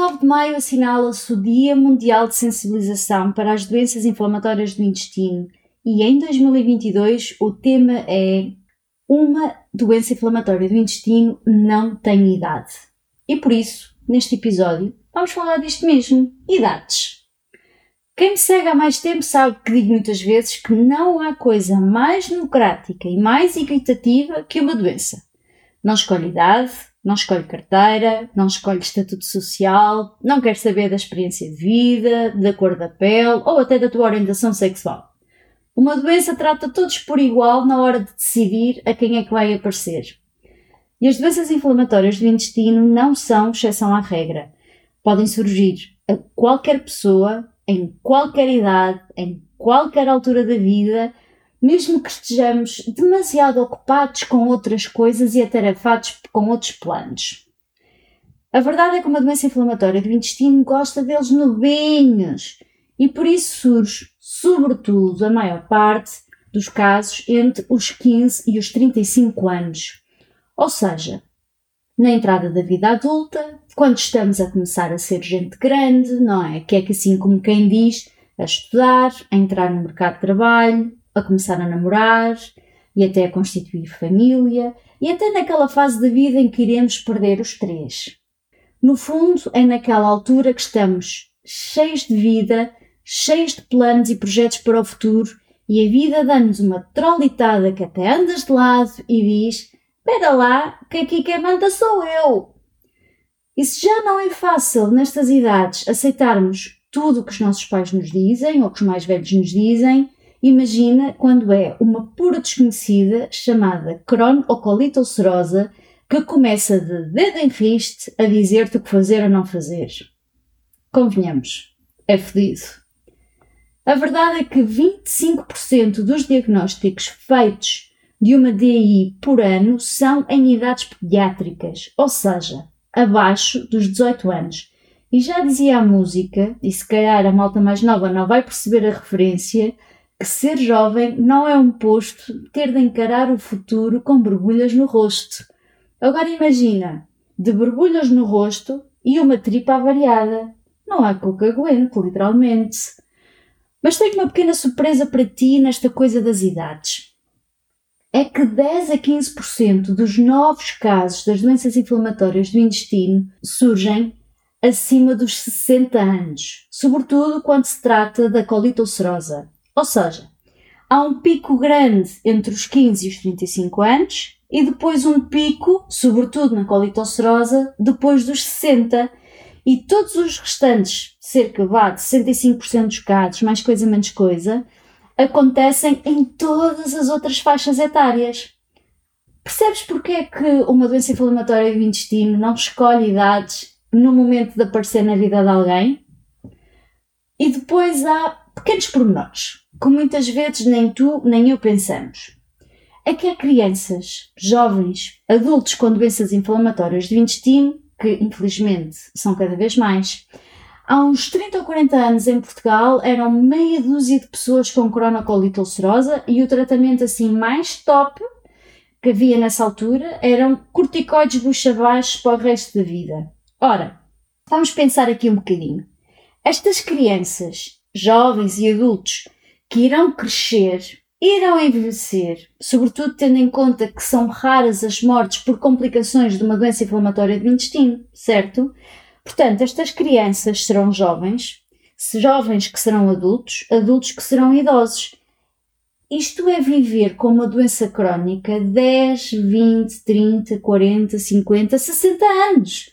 19 de maio assinala-se o Dia Mundial de Sensibilização para as Doenças Inflamatórias do Intestino e em 2022 o tema é Uma doença inflamatória do intestino não tem idade. E por isso, neste episódio, vamos falar disto mesmo: idades. Quem me segue há mais tempo sabe que digo muitas vezes que não há coisa mais democrática e mais equitativa que uma doença. Não escolhe idade, não escolhe carteira, não escolhe estatuto social, não quer saber da experiência de vida, da cor da pele ou até da tua orientação sexual. Uma doença trata todos por igual na hora de decidir a quem é que vai aparecer. E as doenças inflamatórias do intestino não são exceção à regra. Podem surgir a qualquer pessoa, em qualquer idade, em qualquer altura da vida, mesmo que estejamos demasiado ocupados com outras coisas e atarefados com outros planos. A verdade é que uma doença inflamatória do intestino gosta deles novinhos e por isso surge sobretudo a maior parte dos casos entre os 15 e os 35 anos. Ou seja, na entrada da vida adulta, quando estamos a começar a ser gente grande, não é? Que é que assim como quem diz, a estudar, a entrar no mercado de trabalho, a começar a namorar e até a constituir família, e até naquela fase da vida em que iremos perder os três. No fundo, é naquela altura que estamos cheios de vida, cheios de planos e projetos para o futuro e a vida dá-nos uma trolitada que até andas de lado e diz: Espera lá, que aqui quem manda sou eu. E se já não é fácil nestas idades aceitarmos tudo o que os nossos pais nos dizem ou que os mais velhos nos dizem, imagina quando é uma pura desconhecida chamada Crohn ou colite ulcerosa que começa de dedo em riste a dizer-te o que fazer ou não fazer. Convenhamos, é fedido. A verdade é que 25% dos diagnósticos feitos de uma DI por ano são em idades pediátricas, ou seja, abaixo dos 18 anos. E já dizia a música, e se calhar a malta mais nova não vai perceber a referência, ser jovem não é um posto ter de encarar o futuro com borbulhas no rosto. Agora imagina, de borbulhas no rosto e uma tripa avariada. Não há coca aguente, literalmente. Mas tenho uma pequena surpresa para ti nesta coisa das idades. É que 10 a 15% dos novos casos das doenças inflamatórias do intestino surgem acima dos 60 anos, sobretudo quando se trata da colite ulcerosa. Ou seja, há um pico grande entre os 15 e os 35 anos e depois um pico, sobretudo na colite ulcerosa, depois dos 60 e todos os restantes, cerca vá, de 65% dos casos, mais coisa menos coisa, acontecem em todas as outras faixas etárias. Percebes porque é que uma doença inflamatória do intestino não escolhe idades no momento de aparecer na vida de alguém? E depois há pequenos pormenores, que muitas vezes nem tu nem eu pensamos. É que há crianças, jovens, adultos com doenças inflamatórias do intestino que infelizmente são cada vez mais. Há uns 30 ou 40 anos em Portugal eram meia dúzia de pessoas com cronocolite ulcerosa e o tratamento assim mais top que havia nessa altura eram corticoides bucha abaixo para o resto da vida. Ora, vamos pensar aqui um bocadinho. Estas crianças, jovens e adultos que irão crescer irão envelhecer, sobretudo tendo em conta que são raras as mortes por complicações de uma doença inflamatória do intestino, certo? Portanto, estas crianças serão jovens, jovens que serão adultos, adultos que serão idosos. Isto é viver com uma doença crónica 10, 20, 30, 40, 50, 60 anos.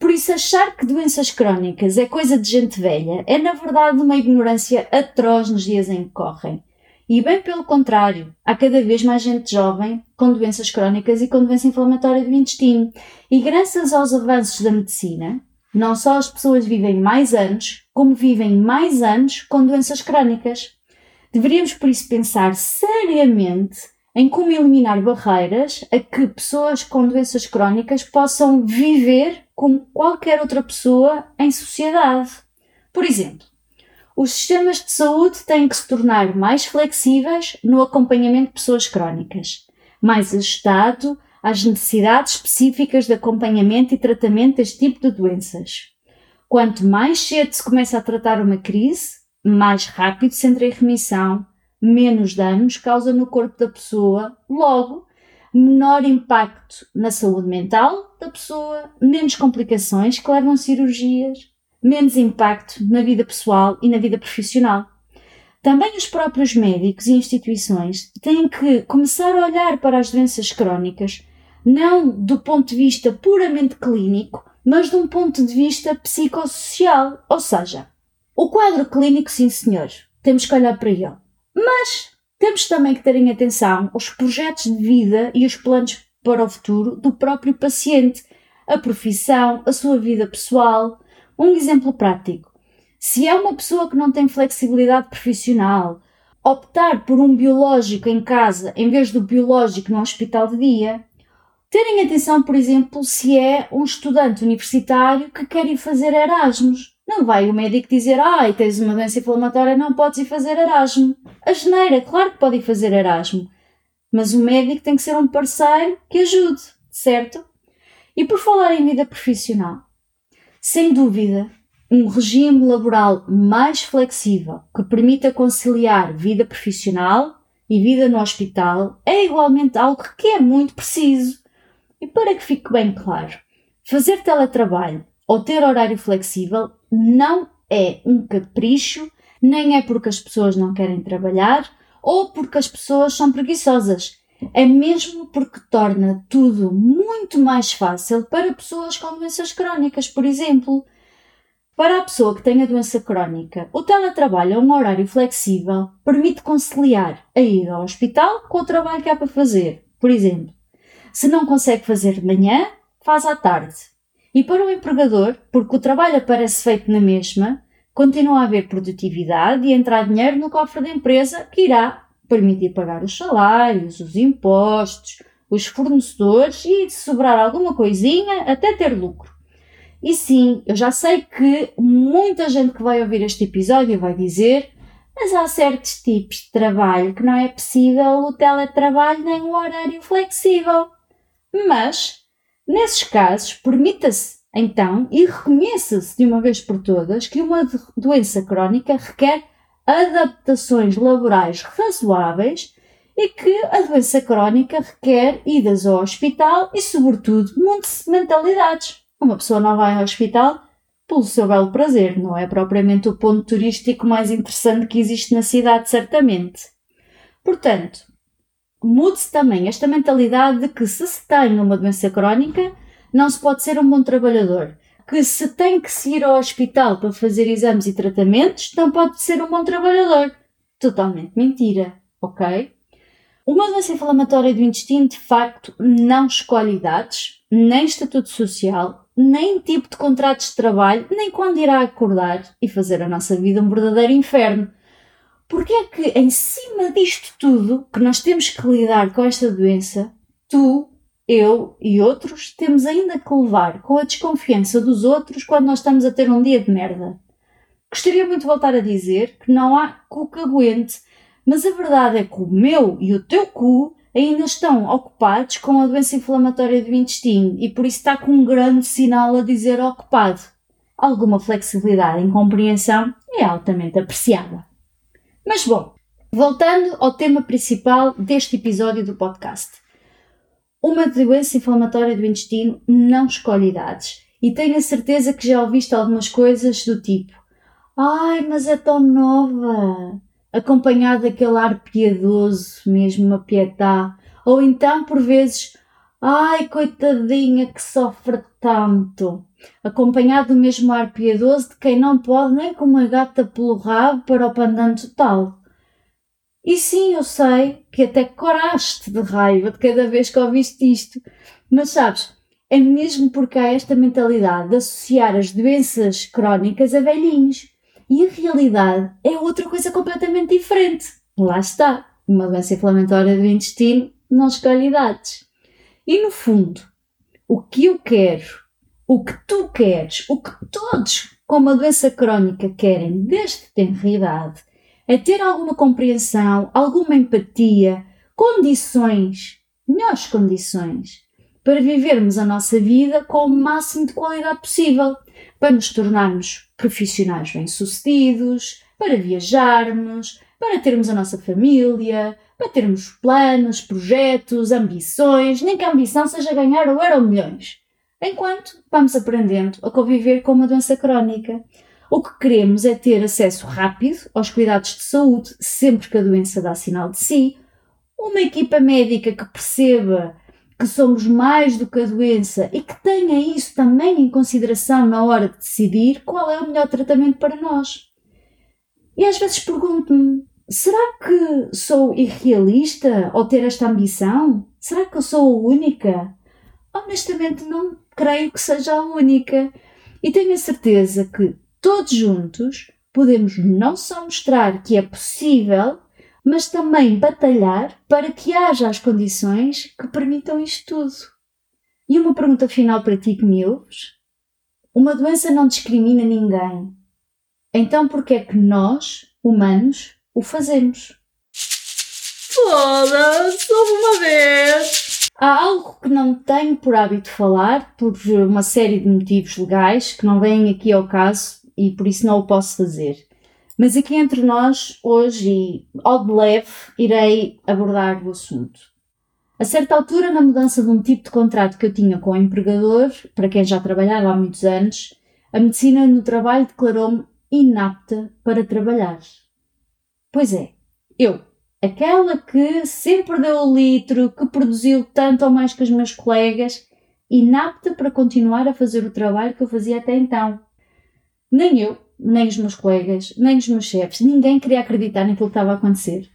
Por isso, achar que doenças crónicas é coisa de gente velha é, na verdade, uma ignorância atroz nos dias em que correm. E bem pelo contrário, há cada vez mais gente jovem com doenças crónicas e com doença inflamatória do intestino. E graças aos avanços da medicina, Não só as pessoas vivem mais anos, como vivem mais anos com doenças crónicas. Deveríamos, por isso, pensar seriamente em como eliminar barreiras a que pessoas com doenças crónicas possam viver como qualquer outra pessoa em sociedade. Por exemplo, os sistemas de saúde têm que se tornar mais flexíveis no acompanhamento de pessoas crónicas, mais ajustado às necessidades específicas de acompanhamento e tratamento deste tipo de doenças. Quanto mais cedo se começa a tratar uma crise, mais rápido se entra em remissão, menos danos causa no corpo da pessoa, logo, menor impacto na saúde mental da pessoa, menos complicações que levam a cirurgias, menos impacto na vida pessoal e na vida profissional. Também os próprios médicos e instituições têm que começar a olhar para as doenças crónicas não do ponto de vista puramente clínico, mas de um ponto de vista psicossocial. Ou seja, o quadro clínico, sim senhor, temos que olhar para ele. Mas temos também que ter em atenção os projetos de vida e os planos para o futuro do próprio paciente, a profissão, a sua vida pessoal. Um exemplo prático. Se é uma pessoa que não tem flexibilidade profissional, optar por um biológico em casa em vez do biológico no hospital de dia, Terem atenção, por exemplo, se é um estudante universitário que quer ir fazer Erasmus. Não vai o médico dizer, ai, tens uma doença inflamatória, não podes ir fazer Erasmus. A geneira, claro que pode ir fazer Erasmus. Mas o médico tem que ser um parceiro que ajude, certo? E por falar em vida profissional, sem dúvida, um regime laboral mais flexível que permita conciliar vida profissional e vida no hospital é igualmente algo que é muito preciso e para que fique bem claro, fazer teletrabalho ou ter horário flexível não é um capricho, nem é porque as pessoas não querem trabalhar ou porque as pessoas são preguiçosas. É mesmo porque torna tudo muito mais fácil para pessoas com doenças crónicas, por exemplo. Para a pessoa que tem a doença crónica, o teletrabalho é um horário flexível, permite conciliar a ida ao hospital com o trabalho que há para fazer. Por exemplo, se não consegue fazer de manhã, faz à tarde. E para o empregador, porque o trabalho aparece feito na mesma, continua a haver produtividade e entrar dinheiro no cofre da empresa que irá permitir pagar os salários, os impostos, os fornecedores e, se sobrar alguma coisinha, até ter lucro. E sim, eu já sei que muita gente que vai ouvir este episódio vai dizer mas há certos tipos de trabalho que não é possível o teletrabalho nem o horário flexível. Mas, nesses casos, permita-se então e reconheça-se de uma vez por todas que uma doença crónica requer adaptações laborais razoáveis e que a doença crónica requer idas ao hospital e, sobretudo, muitas mentalidades. Uma pessoa não vai ao hospital pelo seu belo prazer, não é propriamente o ponto turístico mais interessante que existe na cidade, certamente. Portanto, mude-se também esta mentalidade de que se se tem uma doença crónica, não se pode ser um bom trabalhador. Que se tem que se ir ao hospital para fazer exames e tratamentos, não pode ser um bom trabalhador. Totalmente mentira, ok? Uma doença inflamatória do intestino, de facto, não escolhe idades, nem estatuto social, nem tipo de contratos de trabalho, nem quando irá acordar e fazer a nossa vida um verdadeiro inferno. Porque é que, em cima disto tudo, que nós temos que lidar com esta doença, tu, eu e outros temos ainda que levar com a desconfiança dos outros quando nós estamos a ter um dia de merda? Gostaria muito de voltar a dizer que não há cu que aguente, mas a verdade é que o meu e o teu cu ainda estão ocupados com a doença inflamatória do intestino e por isso está com um grande sinal a dizer ocupado. Alguma flexibilidade em compreensão é altamente apreciada. Mas bom, voltando ao tema principal deste episódio do podcast. Uma doença inflamatória do intestino não escolhe idades. E tenho a certeza que já ouviste algumas coisas do tipo: Ai, mas é tão nova! Acompanhado daquele ar piedoso, mesmo uma pietá. Ou então, por vezes, Ai, coitadinha que sofre tanto! acompanhado do mesmo ar piedoso de quem não pode nem com uma gata pelo rabo para o pandan total. E sim, eu sei que até coraste de raiva de cada vez que ouviste isto, mas sabes, é mesmo porque há esta mentalidade de associar as doenças crónicas a velhinhos. E a realidade é outra coisa completamente diferente. Lá está, uma doença inflamatória do intestino não escolhe idades. E no fundo, o que eu quero, o que tu queres, o que todos com uma doença crónica querem desde tenra idade, é ter alguma compreensão, alguma empatia, condições, melhores condições, para vivermos a nossa vida com o máximo de qualidade possível, para nos tornarmos profissionais bem-sucedidos, para viajarmos, para termos a nossa família, para termos planos, projetos, ambições, nem que a ambição seja ganhar o euro milhões. Enquanto vamos aprendendo a conviver com uma doença crónica. O que queremos é ter acesso rápido aos cuidados de saúde sempre que a doença dá sinal de si, uma equipa médica que perceba que somos mais do que a doença e que tenha isso também em consideração na hora de decidir qual é o melhor tratamento para nós. E às vezes pergunto-me: será que sou irrealista ao ter esta ambição? Será que eu sou a única? Honestamente, não creio que seja a única. E tenho a certeza que todos juntos podemos não só mostrar que é possível, mas também batalhar para que haja as condições que permitam isto tudo. E uma pergunta final para ti que me ouves? Uma doença não discrimina ninguém. Então por que é que nós, humanos, o fazemos? Foda-se, uma vez! Há algo que não tenho por hábito falar, por uma série de motivos legais que não vêm aqui ao caso e por isso não o posso fazer. Mas aqui entre nós, hoje e ao de leve, irei abordar o assunto. A certa altura, na mudança de um tipo de contrato que eu tinha com o empregador, para quem já trabalhava há muitos anos, a medicina no trabalho declarou-me inapta para trabalhar. Pois é, eu, aquela que sempre deu o litro, que produziu tanto ou mais que os meus colegas, inapta para continuar a fazer o trabalho que eu fazia até então. Nem eu, nem os meus colegas, nem os meus chefes, ninguém queria acreditar naquilo que estava a acontecer.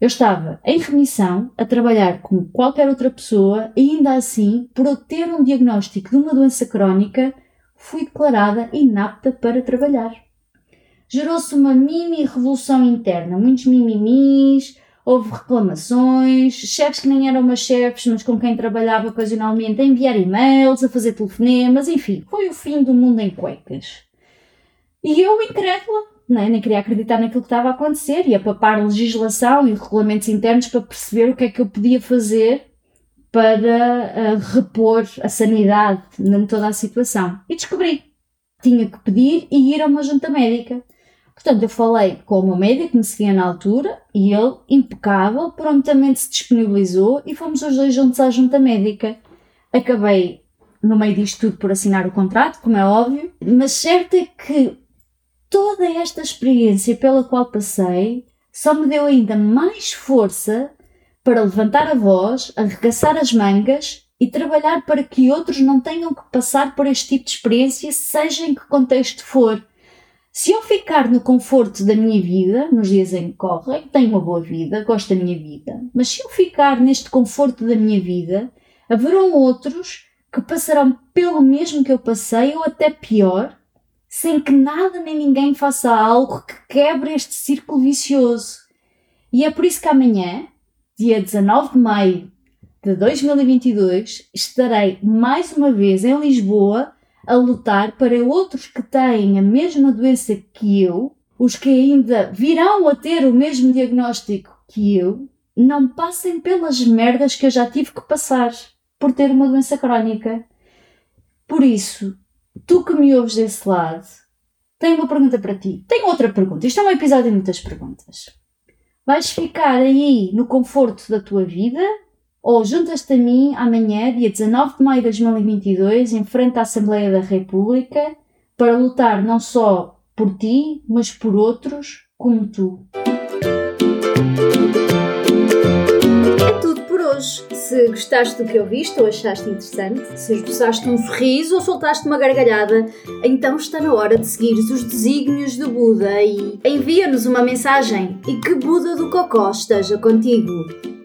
Eu estava em remissão, a trabalhar como qualquer outra pessoa, e ainda assim, por eu ter um diagnóstico de uma doença crónica, fui declarada inapta para trabalhar gerou-se uma mini revolução interna, muitos mimimis, houve reclamações, chefes que nem eram meus chefes, mas com quem trabalhava ocasionalmente, a enviar e-mails, a fazer telefonemas, enfim, foi o fim do mundo em cuecas. E eu, incrédula, nem, nem queria acreditar naquilo que estava a acontecer e a papar legislação e regulamentos internos para perceber o que é que eu podia fazer para uh, repor a sanidade em toda a situação. E descobri. Tinha que pedir e ir a uma junta médica. Portanto, eu falei com o meu médico que me seguia na altura e ele, impecável, prontamente se disponibilizou e fomos os dois juntos à junta médica. Acabei, no meio disto tudo, por assinar o contrato, como é óbvio, mas certo é que toda esta experiência pela qual passei só me deu ainda mais força para levantar a voz, arregaçar as mangas e trabalhar para que outros não tenham que passar por este tipo de experiência, seja em que contexto for se eu ficar no conforto da minha vida, nos dias em que correm, tenho uma boa vida, gosto da minha vida, mas se eu ficar neste conforto da minha vida, haverão outros que passarão pelo mesmo que eu passei ou até pior, sem que nada nem ninguém faça algo que quebre este círculo vicioso. E é por isso que amanhã, dia 19 de maio de 2022, estarei mais uma vez em Lisboa a lutar para outros que têm a mesma doença que eu, os que ainda virão a ter o mesmo diagnóstico que eu, não passem pelas merdas que eu já tive que passar por ter uma doença crónica. Por isso, tu que me ouves desse lado, tenho uma pergunta para ti. Tenho outra pergunta. Isto é um episódio de muitas perguntas. Vais ficar aí no conforto da tua vida ou juntas-te a mim amanhã, dia 19 de maio de 2022, em frente à Assembleia da República, para lutar não só por ti, mas por outros como tu. É tudo por hoje. Se gostaste do que ouviste ou achaste interessante, se esboçaste um sorriso ou soltaste uma gargalhada, então está na hora de seguir os desígnios do Buda e envia-nos uma mensagem e que Buda do Cocó esteja contigo.